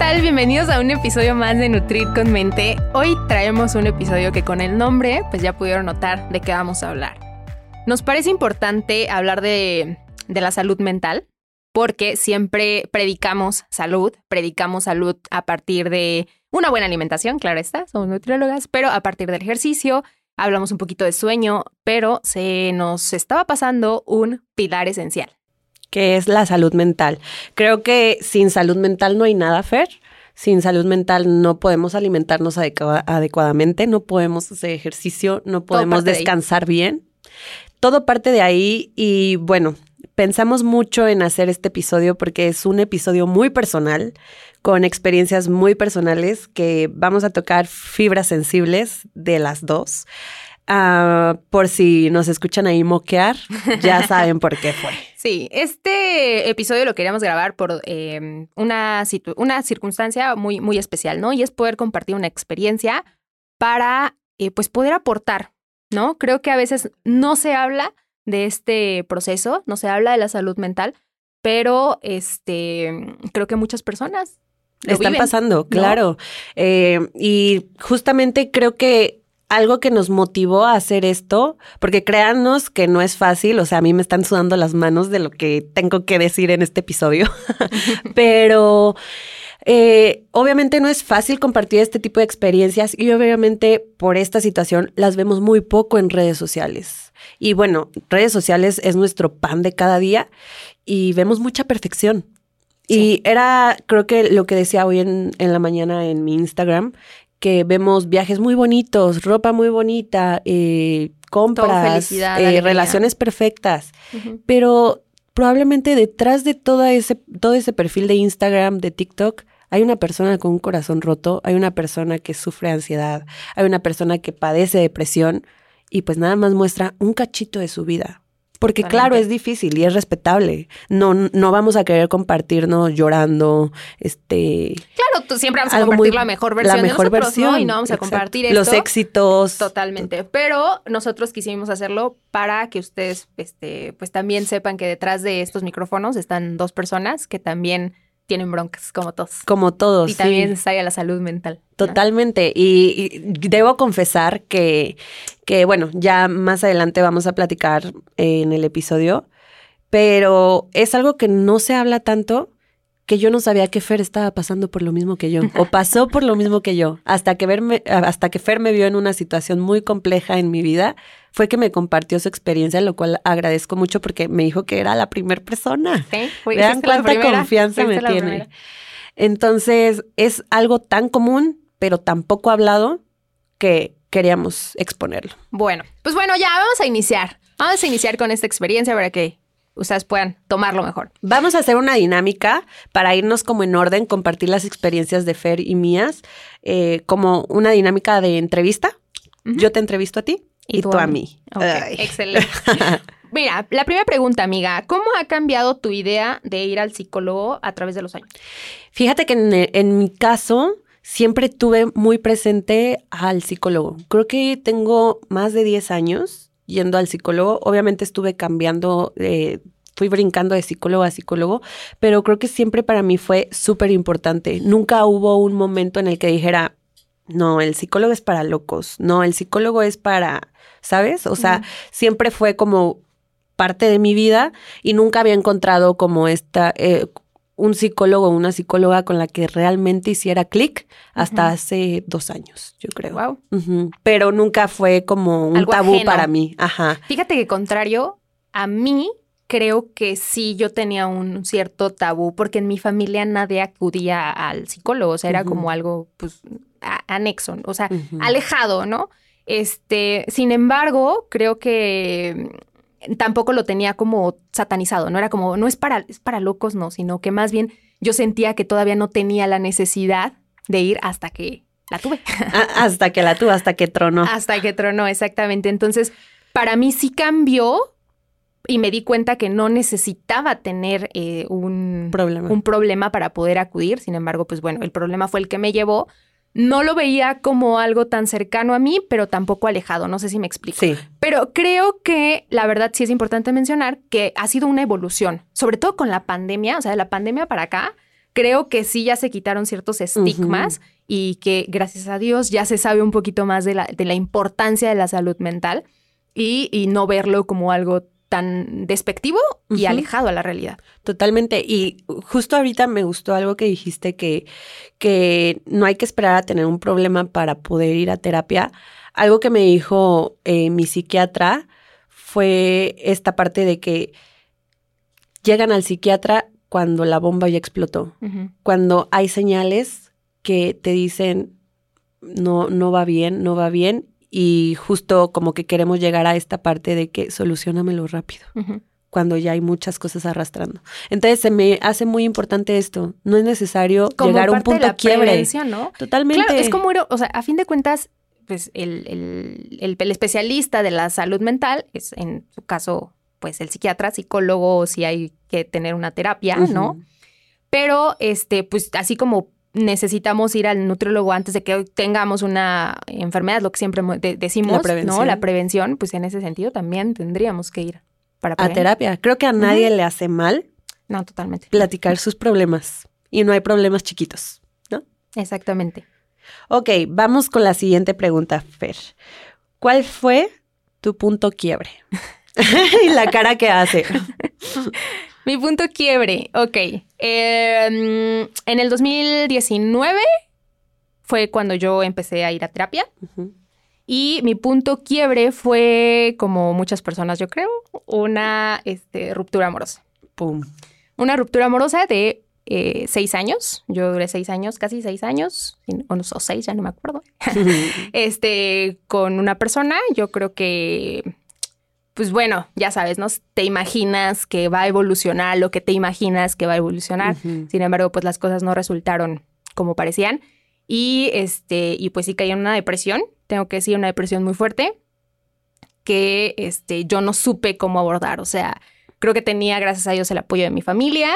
Tal? Bienvenidos a un episodio más de Nutrir con Mente. Hoy traemos un episodio que con el nombre, pues ya pudieron notar de qué vamos a hablar. Nos parece importante hablar de, de la salud mental, porque siempre predicamos salud, predicamos salud a partir de una buena alimentación, claro está, somos nutriólogas, pero a partir del ejercicio, hablamos un poquito de sueño, pero se nos estaba pasando un pilar esencial. Que es la salud mental. Creo que sin salud mental no hay nada, Fer. Sin salud mental no podemos alimentarnos adecuadamente, no podemos hacer ejercicio, no podemos descansar bien. Todo parte de ahí y bueno, pensamos mucho en hacer este episodio porque es un episodio muy personal, con experiencias muy personales que vamos a tocar fibras sensibles de las dos. Ah, por si nos escuchan ahí moquear, ya saben por qué fue. Sí, este episodio lo queríamos grabar por em, una, una circunstancia muy, muy especial, ¿no? Y es poder compartir una experiencia para, eh, pues, poder aportar, ¿no? Creo que a veces no se habla de este proceso, no se habla de la salud mental, pero este, creo que muchas personas están pasando, claro. Eh, y justamente creo que algo que nos motivó a hacer esto, porque créanos que no es fácil, o sea, a mí me están sudando las manos de lo que tengo que decir en este episodio, pero eh, obviamente no es fácil compartir este tipo de experiencias y obviamente por esta situación las vemos muy poco en redes sociales. Y bueno, redes sociales es nuestro pan de cada día y vemos mucha perfección. Y era, creo que lo que decía hoy en, en, la mañana en mi Instagram, que vemos viajes muy bonitos, ropa muy bonita, eh, compras, eh, relaciones perfectas, pero probablemente detrás de todo ese, todo ese perfil de Instagram, de TikTok, hay una persona con un corazón roto, hay una persona que sufre ansiedad, hay una persona que padece depresión y pues nada más muestra un cachito de su vida. Porque claro, es difícil y es respetable. No, no vamos a querer compartirnos llorando, este... Claro, tú siempre vamos a compartir la mejor versión la mejor versión, y no vamos a compartir esto. Los éxitos. Totalmente. Pero nosotros quisimos hacerlo para que ustedes, este, pues también sepan que detrás de estos micrófonos están dos personas que también tienen broncas, como todos. Como todos. Y también está la salud mental. Totalmente. Y, debo confesar que, que, bueno, ya más adelante vamos a platicar en el episodio, pero es algo que no se habla tanto que yo no sabía que Fer estaba pasando por lo mismo que yo, o pasó por lo mismo que yo, hasta que, verme, hasta que Fer me vio en una situación muy compleja en mi vida, fue que me compartió su experiencia, lo cual agradezco mucho porque me dijo que era la primera persona. Sí, Vean cuánta confianza me tiene. Entonces, es algo tan común, pero tan poco hablado, que queríamos exponerlo. Bueno, pues bueno, ya vamos a iniciar. Vamos a iniciar con esta experiencia para que ustedes puedan tomarlo mejor. Vamos a hacer una dinámica para irnos como en orden, compartir las experiencias de Fer y mías, eh, como una dinámica de entrevista. Yo te entrevisto a ti y, tú, a mí. excelente. Mira, la primera pregunta, amiga, ¿cómo ha cambiado tu idea de ir al psicólogo a través de los años? Fíjate que en, en mi caso siempre tuve muy presente al psicólogo. Creo que tengo más de 10 años yendo al psicólogo. Obviamente estuve cambiando, eh, fui brincando de psicólogo a psicólogo, pero creo que siempre para mí fue súper importante. Nunca hubo un momento en el que dijera, no, el psicólogo es para locos, no, el psicólogo es para, ¿sabes? O sea, siempre fue como parte de mi vida y nunca había encontrado como esta, eh, un psicólogo o una psicóloga con la que realmente hiciera clic hasta hace dos años, yo creo. Wow. Pero nunca fue como un tabú para mí. Ajá. Fíjate que contrario, a mí creo que sí yo tenía un cierto tabú porque en mi familia nadie acudía al psicólogo, o sea, era como algo pues anexo, o sea, alejado, ¿no? Este, sin embargo, creo que tampoco lo tenía como satanizado, no era como, no es para, es para locos, no, sino que más bien yo sentía que todavía no tenía la necesidad de ir hasta que la tuve. hasta que la tuve, hasta que tronó. Hasta que tronó, exactamente. Entonces, para mí sí cambió y me di cuenta que no necesitaba tener eh, un, problema. un problema para poder acudir. Sin embargo, pues bueno, el problema fue el que me llevó. No lo veía como algo tan cercano a mí, pero tampoco alejado. No sé si me explico. Sí. Pero creo que la verdad sí es importante mencionar que ha sido una evolución, sobre todo con la pandemia, o sea, de la pandemia para acá. Creo que sí ya se quitaron ciertos estigmas y que gracias a Dios ya se sabe un poquito más de la, de la importancia de la salud mental y, y no verlo como algo tan despectivo y alejado a la realidad. Totalmente. Y justo ahorita me gustó algo que dijiste que, que no hay que esperar a tener un problema para poder ir a terapia. Algo que me dijo eh, mi psiquiatra fue esta parte de que llegan al psiquiatra cuando la bomba ya explotó, cuando hay señales que te dicen no, no va bien, no va bien. Y justo como que queremos llegar a esta parte de que solucionamelo rápido cuando ya hay muchas cosas arrastrando. Entonces se me hace muy importante esto. No es necesario Como llegar a un de punto la quiebre. Totalmente. Claro, es como, o sea, a fin de cuentas, pues el, el- el- el especialista de la salud mental es, en su caso, pues el psiquiatra, psicólogo, si hay que tener una terapia, ¿no? Pero, este, pues así como necesitamos ir al nutriólogo antes de que tengamos una enfermedad, lo que siempre mo- de- decimos, La ¿no? La prevención, pues en ese sentido también tendríamos que ir para A terapia. Creo que a nadie le hace mal No, totalmente. platicar sus problemas. Y no hay problemas chiquitos, ¿no? Exactamente. Ok, vamos con la siguiente pregunta, Fer. ¿Cuál fue tu punto quiebre? y la cara que hace. Mi punto quiebre, ok. Eh, en el 2019 fue cuando yo empecé a ir a terapia y mi punto quiebre fue, como muchas personas yo creo, una este, ruptura amorosa. Pum. Una ruptura amorosa de eh, seis años. Yo duré seis años, casi seis años, o, no, o seis, ya no me acuerdo. este, con una persona, yo creo que, pues bueno, ya sabes, ¿no? Te imaginas que va a evolucionar lo que te imaginas que va a evolucionar. Sin embargo, pues las cosas no resultaron como parecían. Y este, y pues sí caí en una depresión, tengo que decir, una depresión muy fuerte, que este, yo no supe cómo abordar. O sea, creo que tenía, gracias a Dios, el apoyo de mi familia.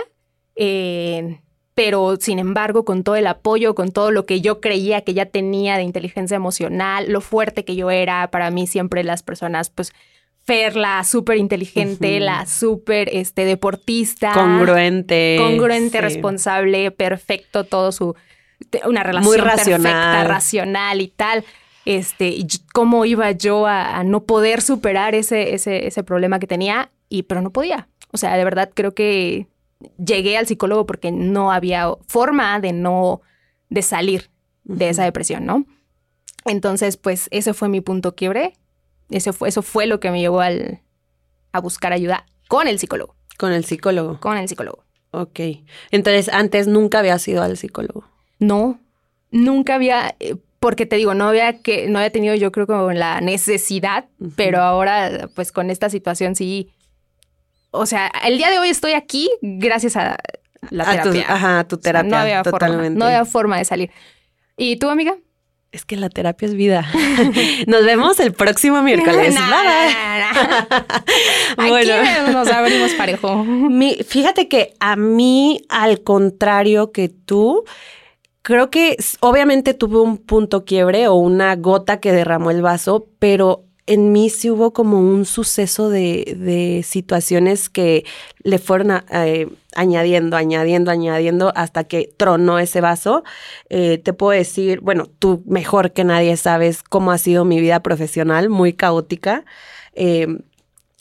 eh, pero sin embargo, con todo el apoyo, con todo lo que yo creía que ya tenía de inteligencia emocional, lo fuerte que yo era, para mí siempre las personas, pues, Fer, la súper inteligente, la súper este, deportista. Congruente. Congruente, sí. responsable, perfecto, todo su. Una relación Muy racional. perfecta, racional y tal. Este, y cómo iba yo a, a no poder superar ese, ese, ese problema que tenía, y pero no podía. O sea, de verdad creo que llegué al psicólogo porque no había forma de no, de salir de esa depresión, ¿no? Entonces, pues ese fue mi punto quiebre. Ese fue, eso fue lo que me llevó al, a buscar ayuda con el psicólogo. Con el psicólogo. Con el psicólogo. Ok. Entonces, antes nunca habías ido al psicólogo. No, nunca había, eh, porque te digo, no había que, no había tenido yo creo como la necesidad, pero ahora, pues con esta situación sí. O sea, el día de hoy estoy aquí gracias a la A tu, terapia. ajá, a tu O sea, terapia. no había totalmente. forma, no había forma de salir. ¿Y tú, amiga? Es que la terapia es vida. Nos vemos el próximo miércoles. Aquí Bueno. nos abrimos parejo. Mi- fíjate que a mí, al contrario que tú, creo que obviamente tuve un punto quiebre o una gota que derramó el vaso, pero en mí sí hubo como un suceso de, de situaciones que le fueron a- eh, añadiendo, añadiendo, añadiendo hasta que tronó ese vaso. Eh, te puedo decir, bueno, tú mejor que nadie sabes cómo ha sido mi vida profesional, muy caótica. Eh,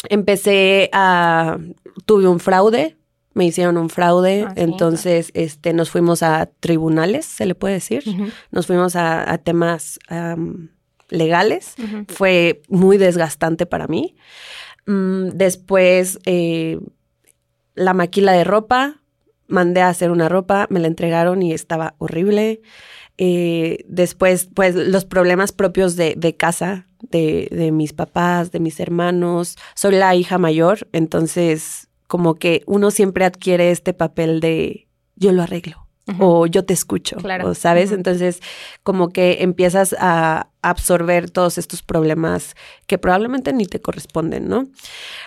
empecé a, tuve un fraude, me hicieron un fraude, Ah, sí. entonces este, nos fuimos a tribunales, se le puede decir, nos fuimos a, a temas legales, fue muy desgastante para mí. Mm, después, eh, la maquila de ropa, mandé a hacer una ropa, me la entregaron y estaba horrible. Eh, después, pues, los problemas propios de, de casa, de, de mis papás, de mis hermanos. Soy la hija mayor, entonces, como que uno siempre adquiere este papel de yo lo arreglo, o yo te escucho, Claro. o, ¿sabes? Entonces, como que empiezas a absorber todos estos problemas que probablemente ni te corresponden, ¿no?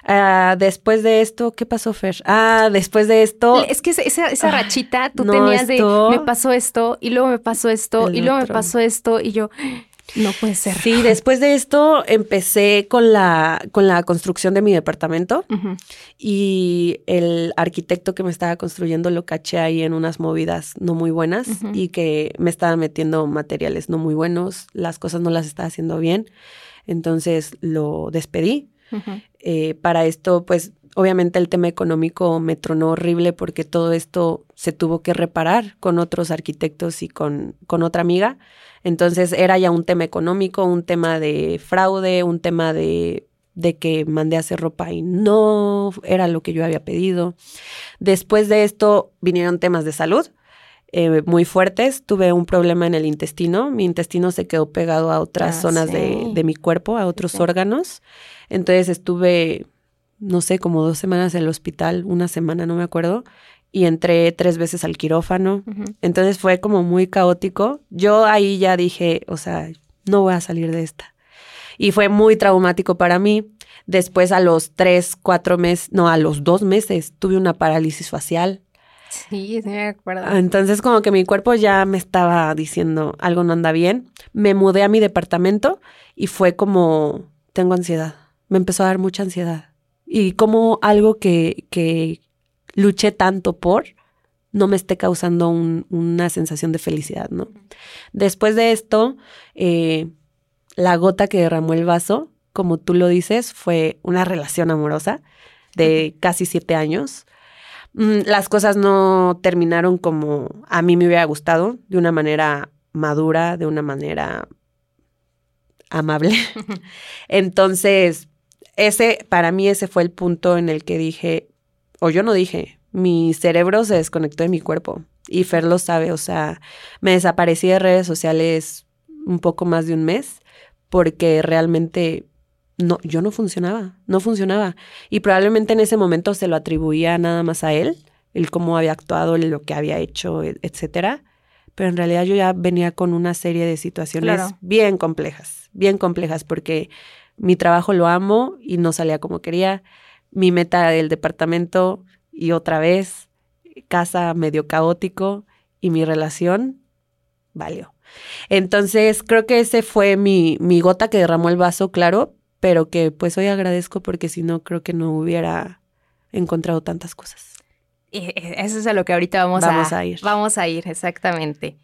Ah, después de esto, ¿qué pasó, Fer? Ah, después de esto, Es que esa, Ah, rachita, tú no, tenías esto- de, me pasó esto, y luego me pasó esto, y luego me pasó esto, y yo, no puede ser. sí, después de esto empecé con la, con la construcción de mi departamento. Y el arquitecto que me estaba construyendo lo caché ahí en unas movidas no muy buenas y que me estaba metiendo materiales no muy buenos, las cosas no las estaba haciendo bien, entonces lo despedí. Eh, para esto, pues obviamente el tema económico me tronó horrible porque todo esto se tuvo que reparar con otros arquitectos y con, con otra amiga. Entonces era ya un tema económico, un tema de fraude, un tema de, de que mandé a hacer ropa y no era lo que yo había pedido. Después de esto vinieron temas de salud. eh, muy fuertes, tuve un problema en el intestino, mi intestino se quedó pegado a otras Ah, zonas de, de mi cuerpo, a otros Sí. órganos, entonces estuve, no sé, como dos semanas en el hospital, una semana, no me acuerdo, y entré tres veces al quirófano. Entonces fue como muy caótico. Yo ahí ya dije, o sea, no voy a salir de esta. Y fue muy traumático para mí. Después a los tres, cuatro meses, no, a los dos meses tuve una parálisis facial. Sí, sí me acuerdo. Entonces como que mi cuerpo ya me estaba diciendo algo no anda bien. Me mudé a mi departamento y fue como, tengo ansiedad. Me empezó a dar mucha ansiedad. Y como algo que, que luché tanto por no me esté causando un- una sensación de felicidad, ¿no? Después de esto, eh, la gota que derramó el vaso, como tú lo dices, fue una relación amorosa de casi siete años. Mm, Las cosas no terminaron como a mí me hubiera gustado, de una manera madura, de una manera amable. Entonces, ese, para mí ese fue el punto en el que dije, o yo no dije, mi cerebro se desconectó de mi cuerpo. Y Fer lo sabe, o sea, me desaparecí de redes sociales un poco más de un mes porque realmente no, yo no funcionaba, no funcionaba. Y probablemente en ese momento se lo atribuía nada más a él, el cómo había actuado, lo que había hecho, e- etcétera. Pero en realidad yo ya venía con una serie de situaciones Claro. bien complejas, bien complejas, porque mi trabajo lo amo y no salía como quería. Mi meta del departamento y otra vez, casa medio caótico y mi relación valió. Entonces creo que ese fue mi, mi gota que derramó el vaso, claro, pero que pues hoy agradezco porque si no creo que no hubiera encontrado tantas cosas. Eh, Eso es a lo que ahorita vamos, Vamos a ir. Vamos a ir, exactamente.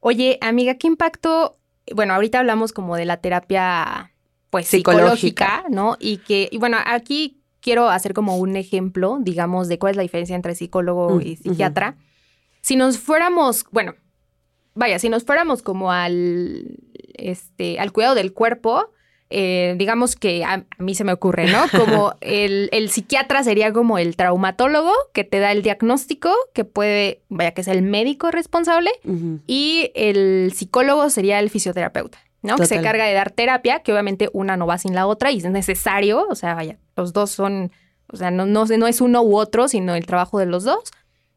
Oye, amiga, ¿qué impacto? Bueno, ahorita hablamos como de la terapia, pues, psicológica, Psicológica. ¿no? Y que, y bueno, aquí quiero hacer como un ejemplo, digamos, de cuál es la diferencia entre psicólogo Mm, y psiquiatra. Si nos fuéramos, bueno, vaya, si nos fuéramos como al, este, al cuidado del cuerpo, eh, digamos que a, a mí se me ocurre, ¿no? Como el, el psiquiatra sería como el traumatólogo que te da el diagnóstico, que puede, vaya, que es el médico responsable, y el psicólogo sería el fisioterapeuta, ¿no? Que se encarga de dar terapia, que obviamente una no va sin la otra y es necesario, o sea, vaya, los dos son, o sea, no, no, no es uno u otro, sino el trabajo de los dos.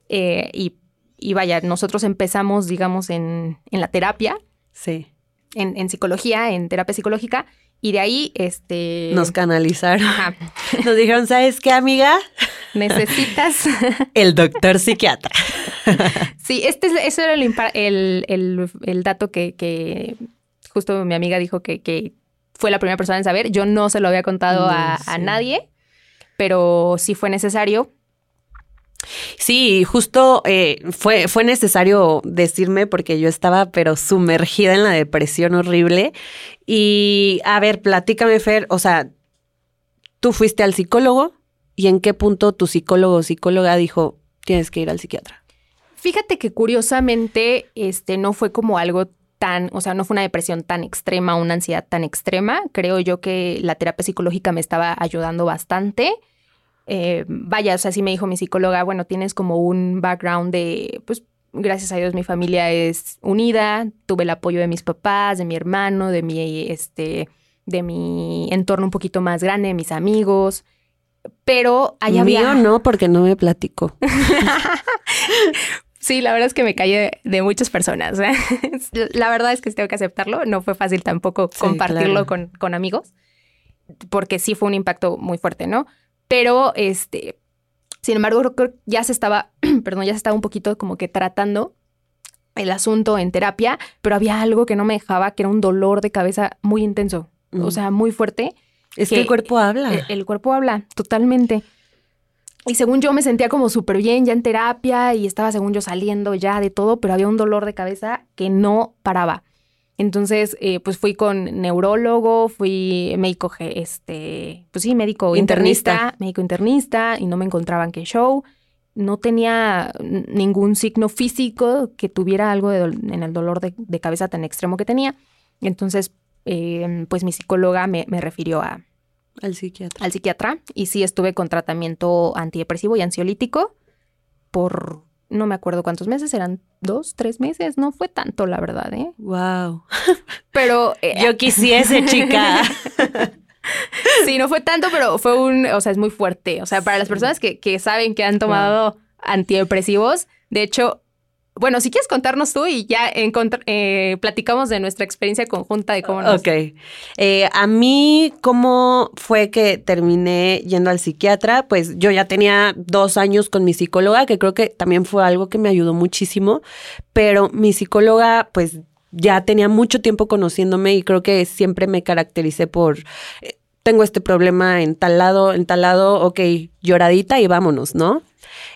Eh, y, y vaya, nosotros empezamos, digamos, en, en la terapia, Sí, en, en psicología, en terapia psicológica, y de ahí, este... nos canalizaron. ajá, Nos dijeron, ¿sabes qué, amiga? necesitas... El doctor psiquiatra. Sí, este es, ese era el, el, el- el dato que, que justo mi amiga dijo que, que fue la primera persona en saber. Yo no se lo había contado No, a, a nadie, pero sí fue necesario. Sí, justo eh, fue, fue necesario decirme porque yo estaba pero sumergida en la depresión horrible. Y a ver, platícame, Fer, o sea, tú fuiste al psicólogo y en qué punto tu psicólogo o psicóloga dijo, tienes que ir al psiquiatra. Fíjate que curiosamente, este no fue como algo tan, o sea, no fue una depresión tan extrema, una ansiedad tan extrema. Creo yo que la terapia psicológica me estaba ayudando bastante. Eh, vaya, o sea, sí me dijo mi psicóloga, bueno, tienes como un background de, pues, gracias a Dios mi familia es unida, tuve el apoyo de mis papás, de mi hermano, de mi, este, de mi entorno un poquito más grande, de mis amigos, pero allá Mío había... no, porque no me platicó. Sí, la verdad es que me callé de muchas personas. ¿eh? La verdad es que tengo que aceptarlo. No fue fácil tampoco Sí, compartirlo claro. con, con amigos, porque sí fue un impacto muy fuerte, ¿no? Pero, este, sin embargo, creo que ya se estaba, perdón, ya se estaba un poquito como que tratando el asunto en terapia, pero había algo que no me dejaba, que era un dolor de cabeza muy intenso, o sea, muy fuerte. Es que, que- el cuerpo habla. Eh, El cuerpo habla totalmente. Y según yo me sentía como súper bien ya en terapia y estaba según yo saliendo ya de todo, pero había un dolor de cabeza que no paraba. Entonces, eh, pues fui con neurólogo, fui médico, este, pues sí, médico internista, Internista. médico internista, y no me encontraban qué show. No tenía ningún signo físico que tuviera algo de en el dolor de, de cabeza tan extremo que tenía. Entonces, eh, pues mi psicóloga me, me refirió a, Al psiquiatra. al psiquiatra y sí estuve con tratamiento antidepresivo y ansiolítico por no me acuerdo cuántos meses, eran dos, tres meses, no fue tanto la verdad, ¿eh? Wow. Pero eh, Yo quisiese, chica. sí, no fue tanto, pero fue un, o sea, es muy fuerte. O sea, para las personas que, que saben que han tomado antidepresivos, de hecho, bueno, si quieres contarnos tú y ya eh, platicamos de nuestra experiencia conjunta de cómo nos... Ok. Eh, a mí, ¿cómo fue que terminé yendo al psiquiatra? Pues yo ya tenía dos años con mi psicóloga, que creo que también fue algo que me ayudó muchísimo, pero mi psicóloga, pues ya tenía mucho tiempo conociéndome y creo que siempre me caractericé por... eh, tengo este problema en tal lado, en tal lado, ok, lloradita y vámonos, ¿no?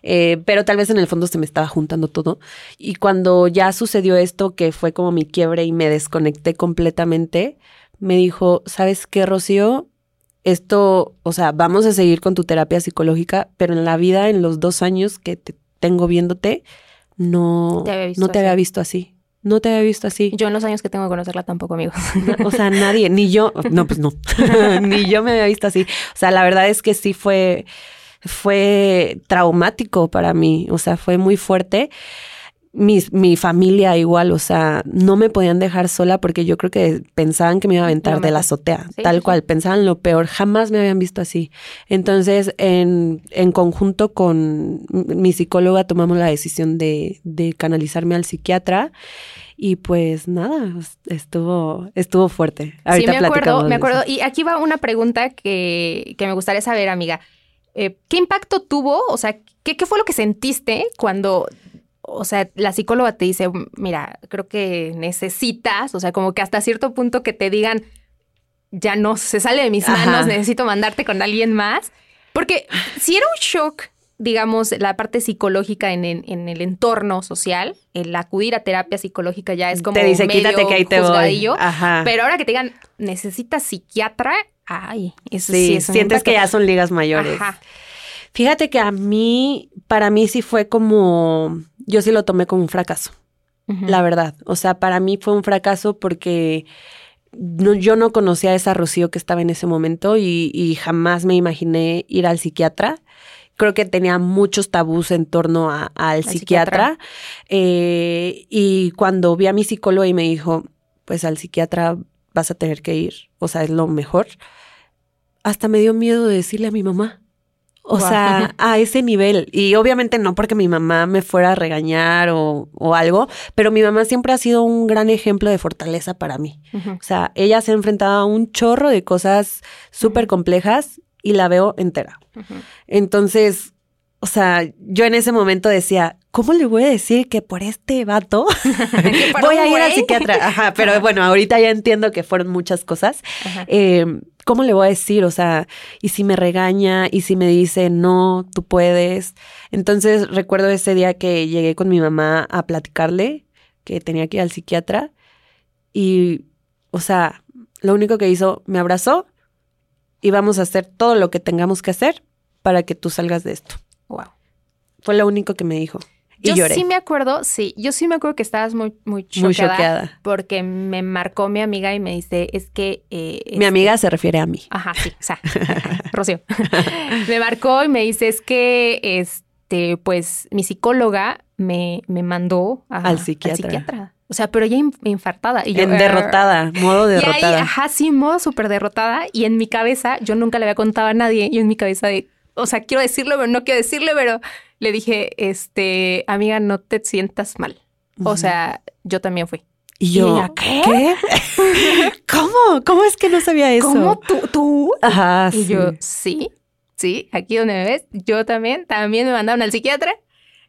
Eh, pero tal vez en el fondo se me estaba juntando todo. Y cuando ya sucedió esto, que fue como mi quiebre y me desconecté completamente, me dijo, ¿sabes qué, Rocío? Esto, o sea, vamos a seguir con tu terapia psicológica, pero en la vida, en los dos años que te tengo viéndote, no Te había visto no te así. había visto así. No te había visto así. Yo en los años que tengo de conocerla tampoco, amigos. O sea, nadie, ni yo, no, pues no, ni yo me había visto así. O sea, la verdad es que sí fue, fue traumático para mí, o sea, fue muy fuerte. Mi, mi familia igual, o sea, no me podían dejar sola porque yo creo que pensaban que me iba a aventar de la azotea, Sí, tal sí, cual, pensaban lo peor, jamás me habían visto así. Entonces, en, en conjunto con mi psicóloga tomamos la decisión de, de canalizarme al psiquiatra y pues nada, estuvo, estuvo fuerte. Ahorita sí, me acuerdo, me acuerdo. Y aquí va una pregunta que, que me gustaría saber, amiga. Eh, ¿Qué impacto tuvo? O sea, ¿qué, ¿qué fue lo que sentiste cuando, o sea, la psicóloga te dice, mira, creo que necesitas, o sea, como que hasta cierto punto que te digan, ya no se sale de mis Ajá. manos, necesito mandarte con alguien más? Porque si era un shock, digamos, la parte psicológica en, el- en el entorno social, el acudir a terapia psicológica ya es como te dice, medio quítate que ahí te voy. Ajá. Pero ahora que te digan, necesitas psiquiatra, ay, eso sí, sí, sientes que ya son ligas mayores. Ajá. Fíjate que a mí, para mí sí fue como, yo sí lo tomé como un fracaso. La verdad. O sea, para mí fue un fracaso porque no- yo no conocía a esa Rocío que estaba en ese momento y, y jamás me imaginé ir al psiquiatra. Creo que tenía muchos tabús en torno a- al psiquiatra. psiquiatra. Eh, y cuando vi a mi psicólogo y me dijo, pues al psiquiatra vas a tener que ir, o sea, es lo mejor, hasta me dio miedo de decirle a mi mamá. O sea, a ese nivel. Y obviamente no porque mi mamá me fuera a regañar o, o algo, pero mi mamá siempre ha sido un gran ejemplo de fortaleza para mí. O sea, ella se ha enfrentado a un chorro de cosas súper complejas y la veo entera. Entonces, o sea, yo en ese momento decía, ¿cómo le voy a decir que por este vato voy a ir al psiquiatra? Ajá, pero bueno, ahorita ya entiendo que fueron muchas cosas. Eh, ¿Cómo le voy a decir? O sea, y si me regaña, y si me dice, no, tú puedes. Entonces recuerdo ese día que llegué con mi mamá a platicarle que tenía que ir al psiquiatra y, o sea, lo único que hizo, me abrazó y vamos a hacer todo lo que tengamos que hacer para que tú salgas de esto. Wow. Fue lo único que me dijo. Y Yo lloré. sí me acuerdo, sí, yo sí me acuerdo que estabas muy, muy choqueada. Muy choqueada. Porque me marcó mi amiga y me dice, es que... eh, Mi amiga se refiere a mí. Ajá, sí, o sea, Rocío. me marcó y me dice, es que, este, pues, mi psicóloga me, me mandó a- Al psiquiatra. O sea, pero ella in- infartada. Y yo, en derrotada, modo Y ahí, derrotada. ajá, sí, modo súper derrotada. Y en mi cabeza, yo nunca le había contado a nadie. Y en mi cabeza de, o sea, quiero decirlo, pero no quiero decirle, pero le dije, este, amiga, no te sientas mal. O sea, yo también fui. Y yo, ella, ¿qué? ¿qué? ¿Cómo? ¿Cómo es que no sabía eso? ¿Cómo tú? tú? Ajá, Y sí. yo, sí, sí, aquí donde me ves, yo también, también me mandaron al psiquiatra.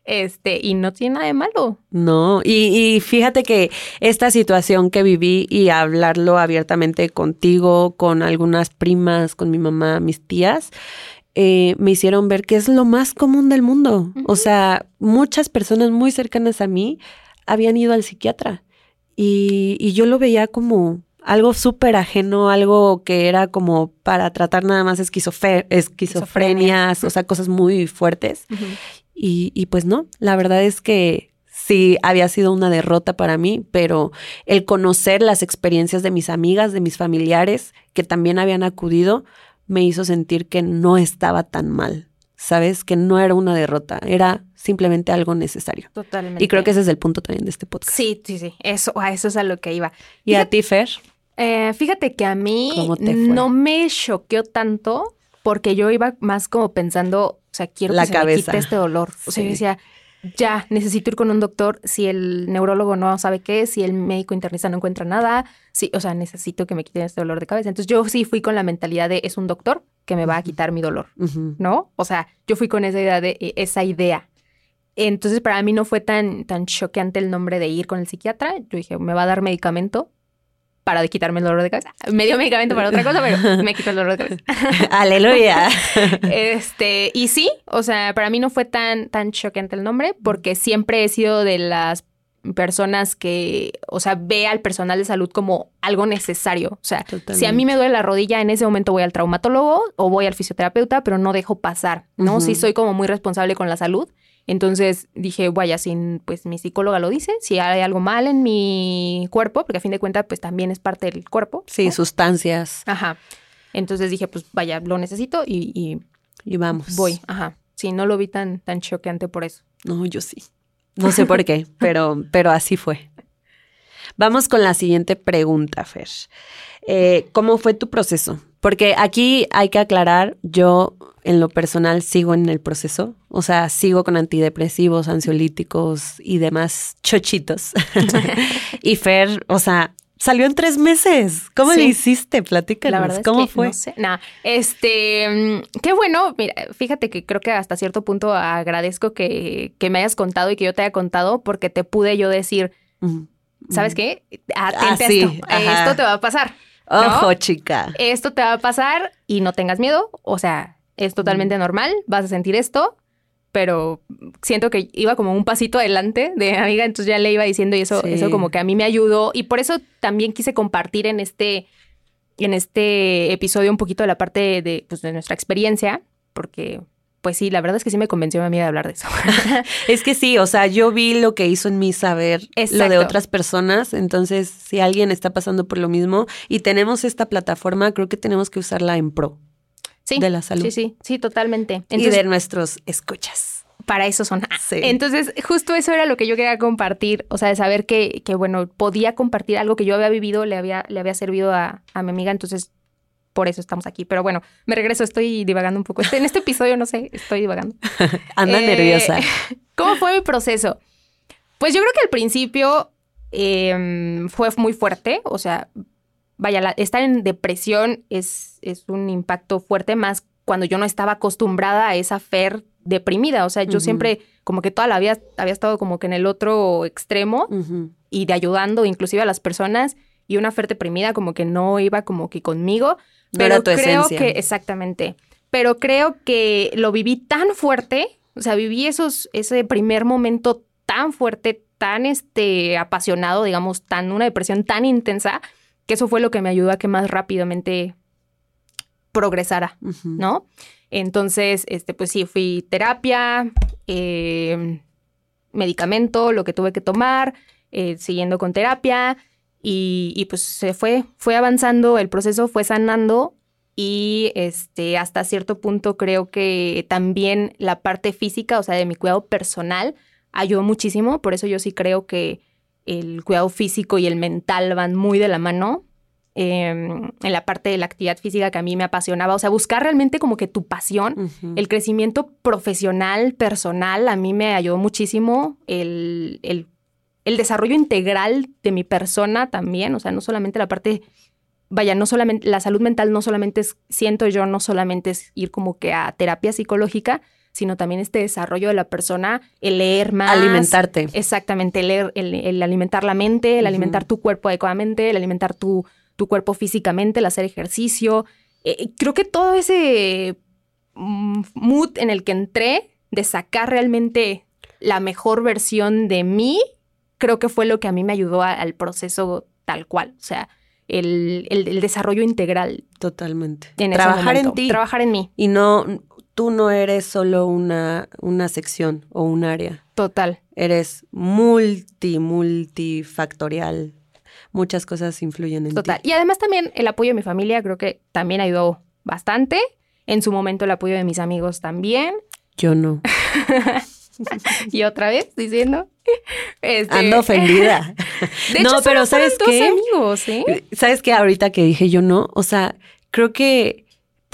Este, y no tiene nada de malo. No, y, y fíjate que esta situación que viví y hablarlo abiertamente contigo, con algunas primas, con mi mamá, mis tías, eh, me hicieron ver que es lo más común del mundo. O sea, muchas personas muy cercanas a mí habían ido al psiquiatra y, y yo lo veía como algo súper ajeno, algo que era como para tratar nada más esquizofrenias, o sea, cosas muy fuertes. Y, y pues no, la verdad es que sí había sido una derrota para mí, pero el conocer las experiencias de mis amigas, de mis familiares que también habían acudido, me hizo sentir que no estaba tan mal, ¿sabes? Que no era una derrota, era simplemente algo necesario. Totalmente. Y creo que ese es el punto también de este podcast. Sí, sí, sí. Eso, a eso es a lo que iba. ¿Y a ti, Fer? Eh, fíjate que a mí no me choqueó tanto porque yo iba más como pensando, o sea, quiero La que se me cabeza. quite este dolor. O sea, Sí. yo decía, ya, necesito ir con un doctor. Si el neurólogo no sabe qué, si el médico internista no encuentra nada, sí, o sea, necesito que me quiten este dolor de cabeza. Entonces yo sí fui con la mentalidad de es un doctor que me va a quitar mi dolor. ¿no? O sea, yo fui con esa idea de eh, esa idea. Entonces para mí no fue tan, tan choqueante el nombre de ir con el psiquiatra. Yo dije, me va a dar medicamento para quitarme el dolor de cabeza. Me dio medicamento para otra cosa, pero me quitó el dolor de cabeza. Aleluya. Este, y sí, o sea, para mí no fue tan, tan choqueante el nombre, porque siempre he sido de las personas que, o sea, ve al personal de salud como algo necesario. O sea, si a mí me duele la rodilla, en ese momento voy al traumatólogo o voy al fisioterapeuta, pero no dejo pasar, ¿no? Ujú. Sí soy como muy responsable con la salud. Entonces dije, vaya, sin, pues mi psicóloga lo dice, si hay algo mal en mi cuerpo, porque a fin de cuentas, pues también es parte del cuerpo. Sí, ¿no? sustancias. Ajá. Entonces dije, pues vaya, lo necesito y, y Y vamos. voy. Ajá. Sí, no lo vi tan, tan choqueante por eso. No, yo sí. No sé por qué, pero, pero así fue. Vamos con la siguiente pregunta, Fer. Eh, ¿Cómo fue tu proceso? Porque aquí hay que aclarar, yo en lo personal sigo en el proceso, o sea, sigo con antidepresivos, ansiolíticos y demás chochitos. y Fer, o sea, salió en tres meses. ¿Cómo Sí. le hiciste? Platícanos. La verdad es ¿Cómo que fue? no sé. Nah, este, mm, qué bueno. Mira, fíjate que creo que hasta cierto punto agradezco que, que me hayas contado y que yo te haya contado porque te pude yo decir. ¿sabes qué? Atente Ah, sí, a esto. ajá. Esto te va a pasar. Ojo, ¿no? chica. Esto te va a pasar y no tengas miedo. O sea, es totalmente normal. Vas a sentir esto. Pero siento que iba como un pasito adelante de amiga, entonces ya le iba diciendo y eso, Sí. eso como que a mí me ayudó. Y por eso también quise compartir en este, en este episodio un poquito de la parte de, pues, de nuestra experiencia, porque pues sí, la verdad es que sí me convenció a mí de hablar de eso. Es que sí, o sea, yo vi lo que hizo en mí saber lo de otras personas, entonces si alguien está pasando por lo mismo y tenemos esta plataforma, creo que tenemos que usarla en pro Sí, de la salud sí, sí, sí, totalmente. y de nuestros escuchas. para eso son. Sí. Entonces, justo eso era lo que yo quería compartir, o sea, de saber que, que, bueno, podía compartir algo que yo había vivido, le había, le había servido a, a mi amiga, entonces por eso estamos aquí. Pero bueno, me regreso, estoy divagando un poco. Este- en este episodio, no sé, estoy divagando. Anda Eh, nerviosa. ¿Cómo fue mi proceso? Pues yo creo que al principio eh, fue muy fuerte, o sea, vaya, la- estar en depresión es, es un impacto fuerte más cuando yo no estaba acostumbrada a esa fer deprimida, o sea, yo siempre como que toda la vida había estado como que en el otro extremo y de ayudando inclusive a las personas y una fer deprimida como que no iba como que conmigo, No pero creo esencia. que exactamente, pero creo que lo viví tan fuerte, o sea, viví esos ese primer momento tan fuerte, tan este apasionado, digamos, tan una depresión tan intensa que eso fue lo que me ayudó a que más rápidamente progresara. ¿no? Entonces, este, pues sí, fui terapia, eh, medicamento, lo que tuve que tomar, eh, siguiendo con terapia y, y, pues se fue, fue avanzando, el proceso fue sanando y este, hasta cierto punto creo que también la parte física, o sea, de mi cuidado personal, ayudó muchísimo, por eso yo sí creo que el cuidado físico y el mental van muy de la mano. em, en la parte de la actividad física que a mí me apasionaba. O sea, buscar realmente como que tu pasión, el crecimiento profesional, personal, a mí me ayudó muchísimo el, el- el desarrollo integral de mi persona también. O sea, no solamente la parte, vaya, no solamente, la salud mental no solamente es, siento yo, no solamente es ir como que a terapia psicológica, sino también este desarrollo de la persona, el leer más. Alimentarte. Exactamente, el, leer- el- el alimentar la mente, el alimentar tu cuerpo adecuadamente, el alimentar tu, tu cuerpo físicamente, el hacer ejercicio. Eh, creo que todo ese mm, mood en el que entré de sacar realmente la mejor versión de mí, creo que fue lo que a mí me ayudó a- al proceso tal cual. O sea, el, el- el desarrollo integral Totalmente. en Trabajar en ti. Trabajar en mí, Y no, tú no eres solo una, una sección o un área. total. Eres multi, multifactorial. Muchas cosas influyen en Total. ti. Y además también el apoyo de mi familia creo que también ayudó bastante. En su momento el apoyo de mis amigos también. Yo no. Y otra vez diciendo. este, Ando ofendida. De no, pero ¿sabes qué? amigos, ¿eh? ¿Sabes qué? Ahorita que dije yo no, o sea, creo que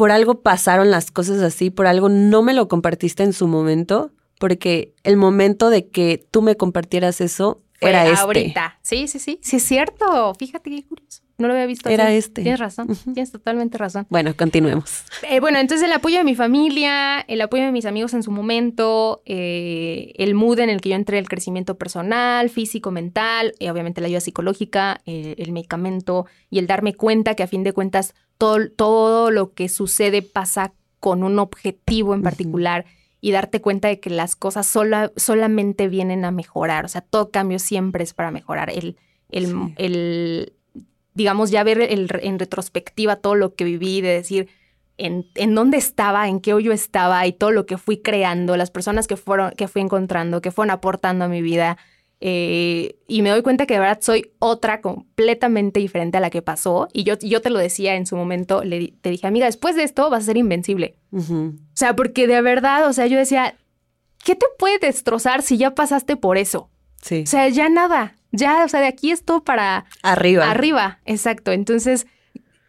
por algo pasaron las cosas así, por algo no me lo compartiste en su momento, porque el momento de que tú me compartieras eso Fue era este. ahorita. Sí, sí, sí. Sí, es cierto. Fíjate qué curioso. No lo había visto Era así. este. Tienes razón. Tienes totalmente razón. Bueno, continuemos. Eh, bueno, entonces el apoyo de mi familia, el apoyo de mis amigos en su momento, eh, el mood en el que yo entré, el crecimiento personal, físico, mental, y obviamente la ayuda psicológica, eh, el medicamento y el darme cuenta que a fin de cuentas todo, todo lo que sucede pasa con un objetivo en particular y darte cuenta de que las cosas sola- solamente vienen a mejorar, o sea, todo cambio siempre es para mejorar. El, el, Sí. el digamos, ya ver el- en retrospectiva todo lo que viví, de decir en, en dónde estaba, en qué hoyo estaba y todo lo que fui creando, las personas que, fueron, que fui encontrando, que fueron aportando a mi vida. eh, y me doy cuenta que de verdad soy otra completamente diferente a la que pasó. Y yo, yo te lo decía en su momento, le, te dije, amiga, después de esto vas a ser invencible. O sea, porque de verdad, o sea, yo decía, ¿qué te puede destrozar si ya pasaste por eso? Sí. O sea, ya nada, ya, o sea, de aquí es todo para, Arriba. Arriba, exacto. Entonces,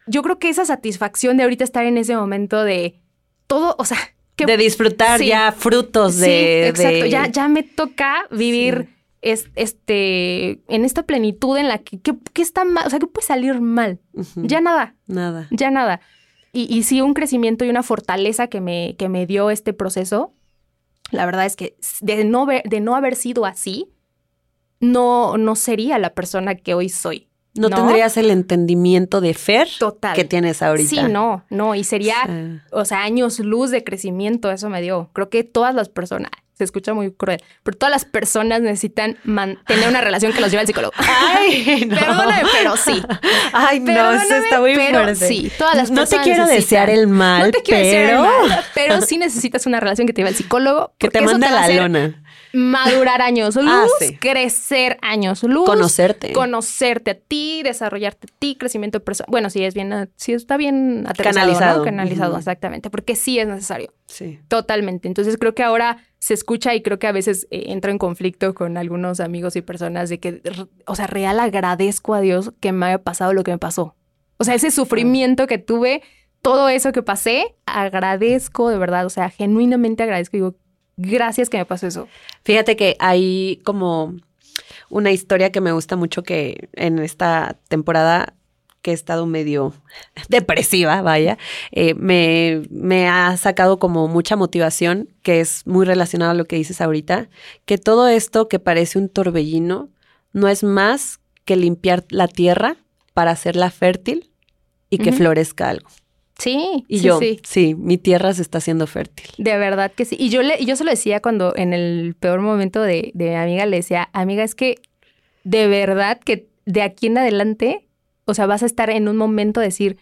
yo creo que esa satisfacción de ahorita estar en ese momento de todo, o sea, que De disfrutar Sí. ya frutos de. sí, exacto. de- Ya, ya me toca vivir es- este en esta plenitud en la que, que, que está mal, o sea, que puede salir mal. Ya nada, Nada. ya nada. Y, y sí, un crecimiento y una fortaleza que me, que me dio este proceso. La verdad es que de no, ver- de no haber sido así, no, no sería la persona que hoy soy. No, ¿No? tendrías el entendimiento de Fer Total. que tienes ahorita. Sí, no, no. Y sería, O sea, o sea, años luz de crecimiento, eso me dio. Creo que todas las personas, se escucha muy cruel, pero todas las personas necesitan tener una relación que los lleve al psicólogo. Ay, no. Perdóname, pero sí. Ay, no, eso está muy pero fuerte. sí, todas las no te personas quiero desear el mal, No te quiero pero nada, pero sí necesitas una relación que te lleve al psicólogo. que te manda la lona. Madurar años luz, Ah, sí. crecer años luz. Conocerte. Conocerte a ti, desarrollarte a ti, crecimiento personal. Bueno, sí es bien, sí está bien Canalizado. ¿no? Canalizado, exactamente, porque sí es necesario. Sí. Totalmente. Entonces creo que ahora se escucha y creo que a veces eh, entro en conflicto con algunos amigos y personas de que, o sea, real agradezco a Dios que me haya pasado lo que me pasó. O sea, ese sufrimiento que tuve, todo eso que pasé, agradezco de verdad, o sea, genuinamente agradezco. Digo, gracias que me pasó eso. Fíjate que hay como una historia que me gusta mucho que en esta temporada que he estado medio depresiva, vaya, eh, me, me ha sacado como mucha motivación, que es muy relacionado a lo que dices ahorita, que todo esto que parece un torbellino no es más que limpiar la tierra para hacerla fértil y que florezca algo. Sí, Y sí, yo, sí. sí, mi tierra se está haciendo fértil. De verdad que sí. Y yo le, yo se lo decía cuando en el peor momento de, de mi amiga, le decía, amiga, es que de verdad que de aquí en adelante, o sea, vas a estar en un momento de decir,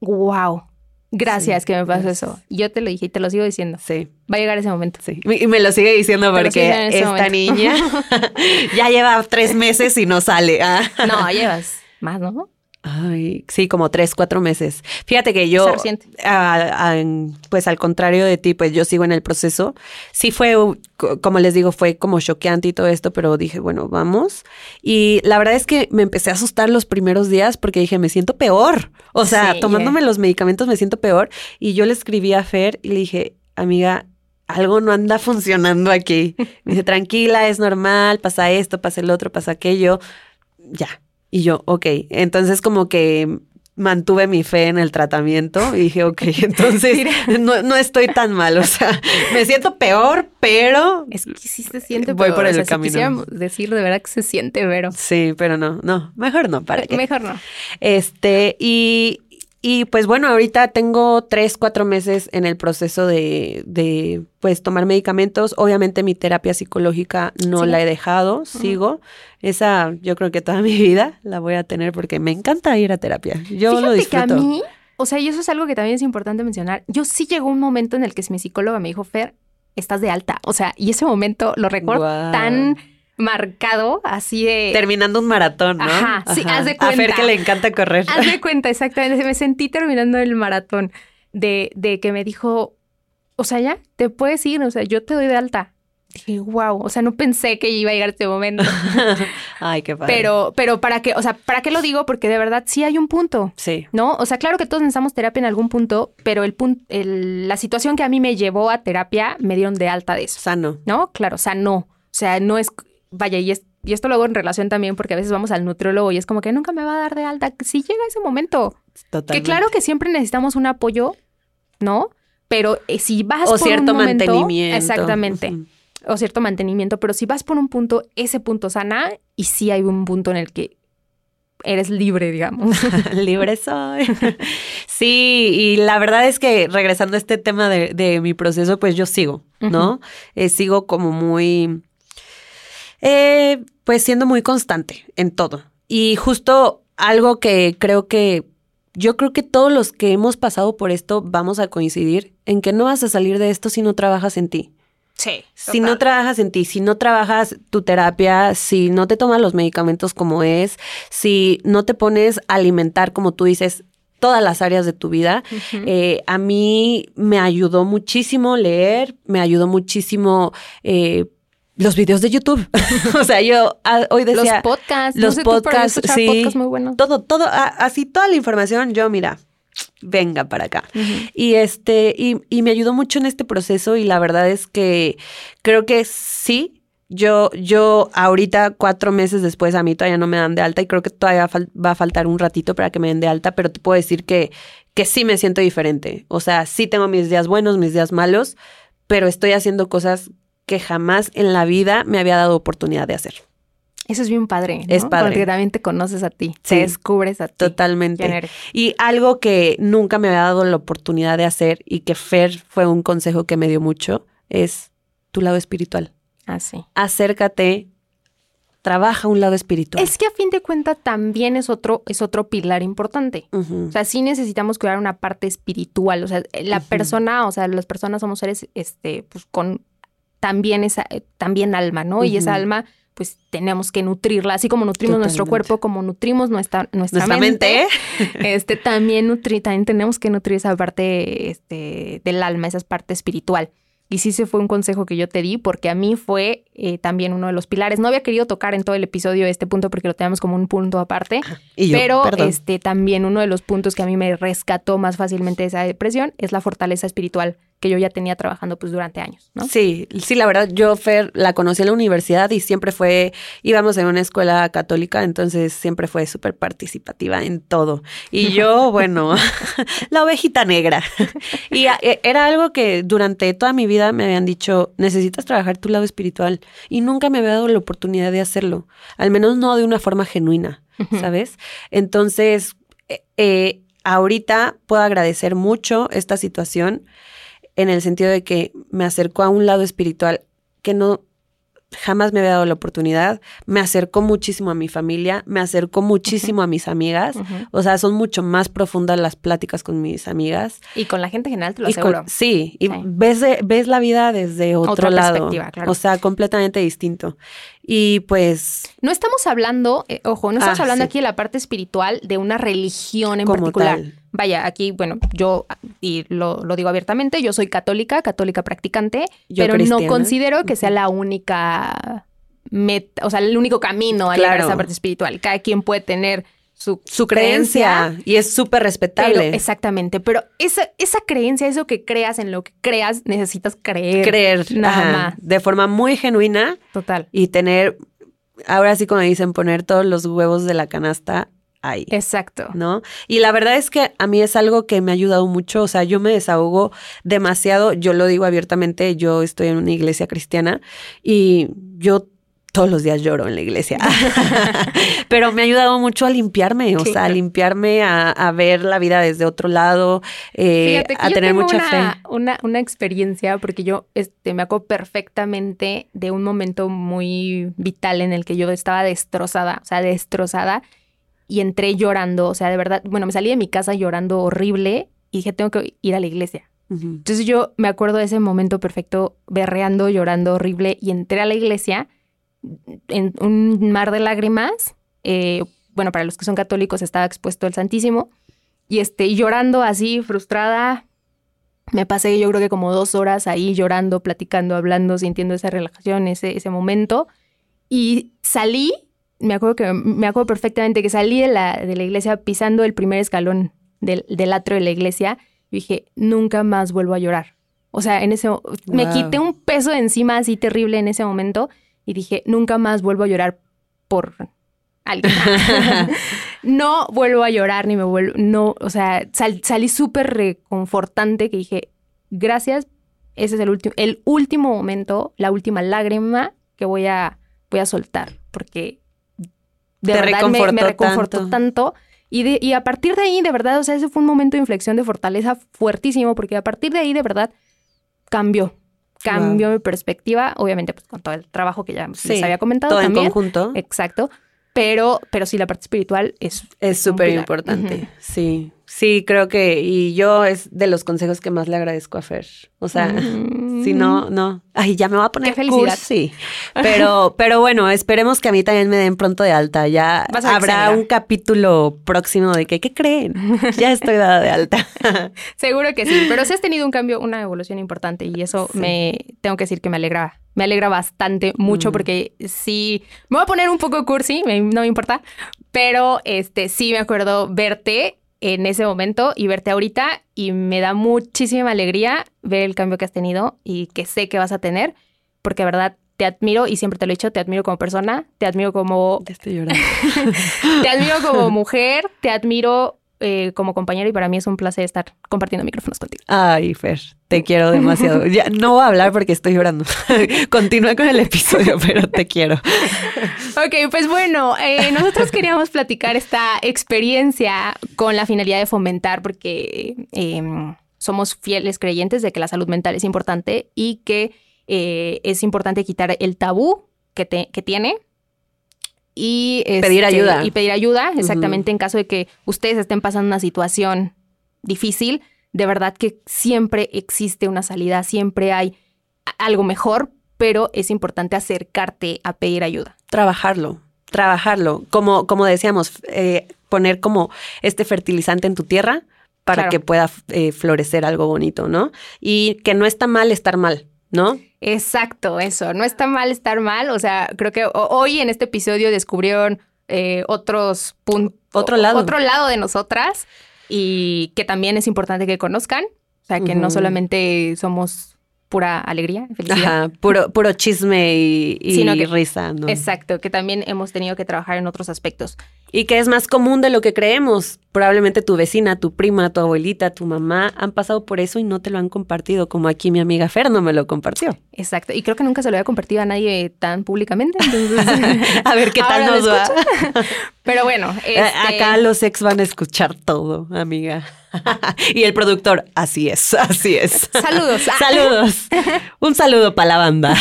wow, gracias Sí, que me pasó gracias. eso. Yo te lo dije y te lo sigo diciendo. Sí. Va a llegar ese momento. Sí, y me lo sigue diciendo Te porque esta momento. niña ya lleva tres meses y no sale. Ah. No, llevas más, ¿no? Ay, sí, como tres, cuatro meses. Fíjate que yo, a- a- pues al contrario de ti, pues yo sigo en el proceso. Sí fue, como les digo, fue como choqueante y todo esto, pero dije, bueno, vamos. Y la verdad es que me empecé a asustar los primeros días porque dije, me siento peor. O sea, Sí, tomándome los medicamentos me siento peor. Y yo le escribí a Fer y le dije, amiga, algo no anda funcionando aquí. Me dice, tranquila, es normal, pasa esto, pasa el otro, pasa aquello. Ya. Y yo, ok. Entonces como que mantuve mi fe en el tratamiento y dije, ok, entonces no, no estoy tan mal. O sea, me siento peor, pero... Es que sí se siente Voy peor, por o el sea, si camino. quisiéramos decir de verdad que se siente, pero Sí, pero no, no, mejor no, ¿para qué? mejor no. Este, y, y pues bueno, ahorita tengo tres, cuatro meses en el proceso de, de pues tomar medicamentos. Obviamente mi terapia psicológica no la he dejado, sigo. Esa yo creo que toda mi vida la voy a tener porque me encanta ir a terapia. Yo lo Fíjate que a disfruto. mí, o sea, y eso es algo que también es importante mencionar. Yo sí llegó un momento en el que mi psicóloga me dijo, Fer, estás de alta. O sea, y ese momento lo recuerdo tan marcado, así de... Terminando un maratón, ¿no? Ajá, sí, haz de A Fer cuenta. que le encanta correr. Haz de cuenta, exactamente. Me sentí terminando el maratón de, de que me dijo, o sea, ya, te puedes ir, o sea, yo te doy de alta. Dije, wow, o sea, no pensé que iba a llegar este momento. Ay, qué padre. pero, pero para qué, o sea, ¿para qué lo digo? Porque de verdad sí hay un punto. Sí. ¿No? O sea, claro que todos necesitamos terapia en algún punto, pero el punto, la situación que a mí me llevó a terapia me dieron de alta de eso. Sano. ¿No? Claro, o sea, no. O sea, no es, vaya, y, es, y esto lo hago en relación también porque a veces vamos al nutriólogo y es como que nunca me va a dar de alta. Si llega ese momento, Totalmente. que claro que siempre necesitamos un apoyo, ¿no? Pero eh, si vas O por cierto un momento, mantenimiento. exactamente, o cierto mantenimiento, pero si vas por un punto, ese punto sana y sí hay un punto en el que eres libre, digamos. Libre soy. sí, y la verdad es que regresando a este tema de, de mi proceso, pues yo sigo, ¿no? Eh, sigo como muy, eh, pues siendo muy constante en todo. Y justo algo que creo que, yo creo que todos los que hemos pasado por esto vamos a coincidir en que no vas a salir de esto si no trabajas en ti. Sí. Si no trabajas en ti, si no trabajas tu terapia, si no te tomas los medicamentos como es, si no te pones a alimentar, como tú dices, todas las áreas de tu vida, eh, a mí me ayudó muchísimo leer, me ayudó muchísimo eh, los videos de YouTube. o sea, yo ah, hoy decía... los podcasts, los no sé podcasts, sí. podcasts muy buenos. todo, todo, a- así toda la información, yo mira, venga para acá. Y este, y, y me ayudó mucho en este proceso y la verdad es que creo que sí. Yo, yo ahorita, cuatro meses después, a mí todavía no me dan de alta y creo que todavía va a faltar un ratito para que me den de alta, pero te puedo decir que, que sí me siento diferente. O sea, sí tengo mis días buenos, mis días malos, pero estoy haciendo cosas que jamás en la vida me había dado oportunidad de hacer. Eso es bien padre. ¿no? Es padre. Porque también te conoces a ti, Sí. te descubres a ti. Totalmente. Y algo que nunca me había dado la oportunidad de hacer y que Fer fue un consejo que me dio mucho es tu lado espiritual. Así. Acércate, trabaja un lado espiritual. Es que a fin de cuentas también es otro, es otro pilar importante. O sea, sí necesitamos cuidar una parte espiritual. O sea, la persona, o sea, las personas somos seres, este, pues con también esa, eh, también alma, ¿no? Y esa alma, pues tenemos que nutrirla, así como nutrimos nuestro cuerpo, como nutrimos nuestra, nuestra, Nuestra mente, mente, este, también nutri, también tenemos que nutrir esa parte, este, del alma, esa parte espiritual. Y sí, ese fue un consejo que yo te di, porque a mí fue eh, también uno de los pilares. No había querido tocar en todo el episodio este punto porque lo teníamos como un punto aparte. y yo, Pero perdón. este también uno de los puntos que a mí me rescató más fácilmente de esa depresión es la fortaleza espiritual que yo ya tenía trabajando pues durante años, ¿no? Sí, sí, la verdad, yo Fer la conocí en la universidad y siempre fue, íbamos en una escuela católica, entonces siempre fue súper participativa en todo. Y yo, bueno, la ovejita negra. Y a- e- era algo que durante toda mi vida me habían dicho, necesitas trabajar tu lado espiritual. Y nunca me había dado la oportunidad de hacerlo, al menos no de una forma genuina. ¿sabes? Entonces, eh, eh, ahorita puedo agradecer mucho esta situación en el sentido de que me acercó a un lado espiritual que no, jamás me había dado la oportunidad. Me acercó muchísimo a mi familia, me acercó muchísimo a mis amigas. O sea, son mucho más profundas las pláticas con mis amigas. Y con la gente en general, te lo aseguro. sí, y Ves, ves la vida desde otro Otra lado. Claro. O sea, completamente distinto. Y pues... No estamos hablando, eh, ojo, no estamos ah, hablando aquí de la parte espiritual de una religión en particular. Vaya, aquí, bueno, yo, y lo, digo abiertamente, yo soy católica, católica practicante, pero no considero que sea la única meta, o sea, el único camino a llegar a esa parte espiritual. Cada quien puede tener su, su creencia, y es súper respetable. exactamente, pero esa, esa creencia, eso que creas en lo que creas, necesitas creer. Creer, nada más. De forma muy genuina. Total. Y tener, ahora sí como dicen, poner todos los huevos de la canasta ahí. Exacto. ¿No? Y la verdad es que a mí es algo que me ha ayudado mucho, o sea, yo me desahogo demasiado, yo lo digo abiertamente, yo estoy en una iglesia cristiana y yo todos los días lloro en la iglesia. Pero me ha ayudado mucho a limpiarme, o sea, a limpiarme, a, ver la vida desde otro lado, eh, a tener mucha fe. Una, una experiencia, porque yo este, me acuerdo perfectamente de un momento muy vital en el que yo estaba destrozada, o sea, destrozada, y entré llorando, o sea, de verdad, bueno, me salí de mi casa llorando horrible y dije, tengo que ir a la iglesia. Entonces yo me acuerdo de ese momento perfecto, berreando, llorando horrible, y entré a la iglesia en un mar de lágrimas. Eh, bueno, para los que son católicos estaba expuesto el Santísimo. Y este, llorando así, frustrada. Me pasé yo creo que como dos horas ahí llorando, platicando, hablando, sintiendo esa relajación, ese, ese momento. Y salí, me acuerdo que me acuerdo perfectamente que salí de la, de la iglesia pisando el primer escalón del, del atrio de la iglesia. Y dije, nunca más vuelvo a llorar. O sea, en ese me quité un peso de encima así terrible en ese momento y dije, nunca más vuelvo a llorar por alguien. no vuelvo a llorar ni me vuelvo, no, o sea, salí súper reconfortante que dije, gracias, ese es el último, el último momento, la última lágrima que voy a, voy a soltar, porque de verdad me, reconfortó tanto. Y, de, y a partir de ahí, de verdad, o sea, ese fue un momento de inflexión de fortaleza fuertísimo, porque a partir de ahí, de verdad, cambió cambió mi perspectiva, obviamente pues con todo el trabajo que ya les había comentado todo también. en conjunto. Exacto. Pero, pero sí, la parte espiritual es... Es súper importante, sí. Sí, creo que, y yo es de los consejos que más le agradezco a Fer. O sea, si no, no. Ay, ya me voy a poner Qué felicidad. sí. Pero, pero bueno, esperemos que a mí también me den pronto de alta. Ya habrá un capítulo próximo de que, ¿qué creen? Ya estoy dada de alta. Seguro que sí. Pero sí has tenido un cambio, una evolución importante y eso me, tengo que decir que me alegra me alegra bastante mucho mm. porque sí, me voy a poner un poco cursi, no me importa, pero este sí me acuerdo verte en ese momento y verte ahorita y me da muchísima alegría ver el cambio que has tenido y que sé que vas a tener, porque de verdad te admiro y siempre te lo he dicho, te admiro como persona, te admiro como... Te estoy llorando. te admiro como mujer, te admiro eh, como compañero y para mí es un placer estar compartiendo micrófonos contigo. Ay, Fer, te quiero demasiado. Ya no voy a hablar porque estoy llorando. Continúa con el episodio, pero te quiero. ok, pues bueno, eh, nosotros queríamos platicar esta experiencia con la finalidad de fomentar porque em, somos fieles creyentes de que la salud mental es importante y que eh, es importante quitar el tabú que, te, que tiene y pedir este, ayuda. Y pedir ayuda, exactamente, en caso de que ustedes estén pasando una situación difícil. De verdad que siempre existe una salida, siempre hay algo mejor, pero es importante acercarte a pedir ayuda. Trabajarlo, trabajarlo. Como, como decíamos, eh, poner como este fertilizante en tu tierra para que pueda eh, florecer algo bonito, ¿no? Y que no está mal estar mal. ¿No? Exacto, eso. No está mal estar mal. O sea, creo que hoy en este episodio descubrieron eh, otros puntos. Otro lado. Otro lado de nosotras y que también es importante que conozcan. O sea, que no solamente somos pura alegría, felicidad. puro, puro chisme y, risa, ¿no? Exacto, que también hemos tenido que trabajar en otros aspectos. Y que es más común de lo que creemos. Probablemente tu vecina, tu prima, tu abuelita, tu mamá han pasado por eso y no te lo han compartido, como aquí mi amiga Fer no me lo compartió. Exacto, y creo que nunca se lo había compartido a nadie tan públicamente. a ver qué tal nos va. Pero bueno, este... acá los ex van a escuchar todo, amiga. y el productor, así es, así es. Saludos. Saludos. Un saludo para la banda.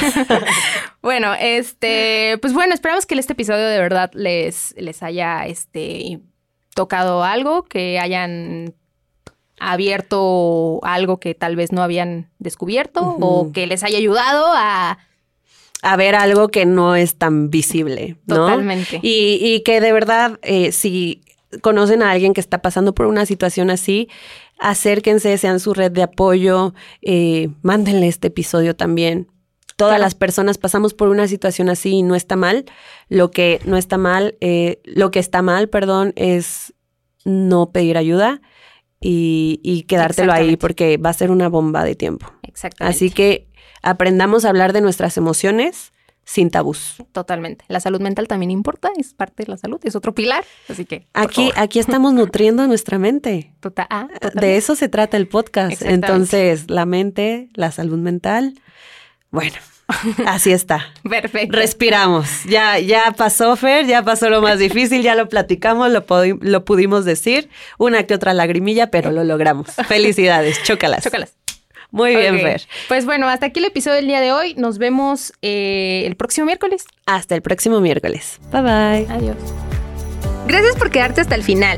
bueno, este, pues bueno, esperamos que este episodio de verdad les, les haya este, tocado algo, que hayan abierto algo que tal vez no habían descubierto o que les haya ayudado a a ver algo que no es tan visible. ¿no? Totalmente. Y, y que de verdad, eh, si conocen a alguien que está pasando por una situación así, acérquense, sean su red de apoyo, eh, mándenle este episodio también. Todas Claro. las personas pasamos por una situación así y no está mal. Lo que no está mal, eh, lo que está mal, perdón, es no pedir ayuda y, y quedártelo ahí porque va a ser una bomba de tiempo. Exactamente. Así que aprendamos a hablar de nuestras emociones sin tabús. Totalmente. La salud mental también importa, es parte de la salud, es otro pilar. Así que. Aquí, favor. aquí estamos nutriendo nuestra mente. Tota- ah, De totalmente. eso se trata el podcast. Entonces, la mente, la salud mental. Bueno, así está. Perfecto. Respiramos. Ya, ya pasó, Fer, ya pasó lo más difícil, ya lo platicamos, lo, lo pudimos decir. Una que otra lagrimilla, pero lo logramos. Felicidades, chócalas. Chócalas. Muy bien, Ok. Fer. Pues bueno, hasta aquí el episodio del día de hoy. Nos vemos eh, el próximo miércoles. Hasta el próximo miércoles. Bye bye. Adiós. Gracias por quedarte hasta el final.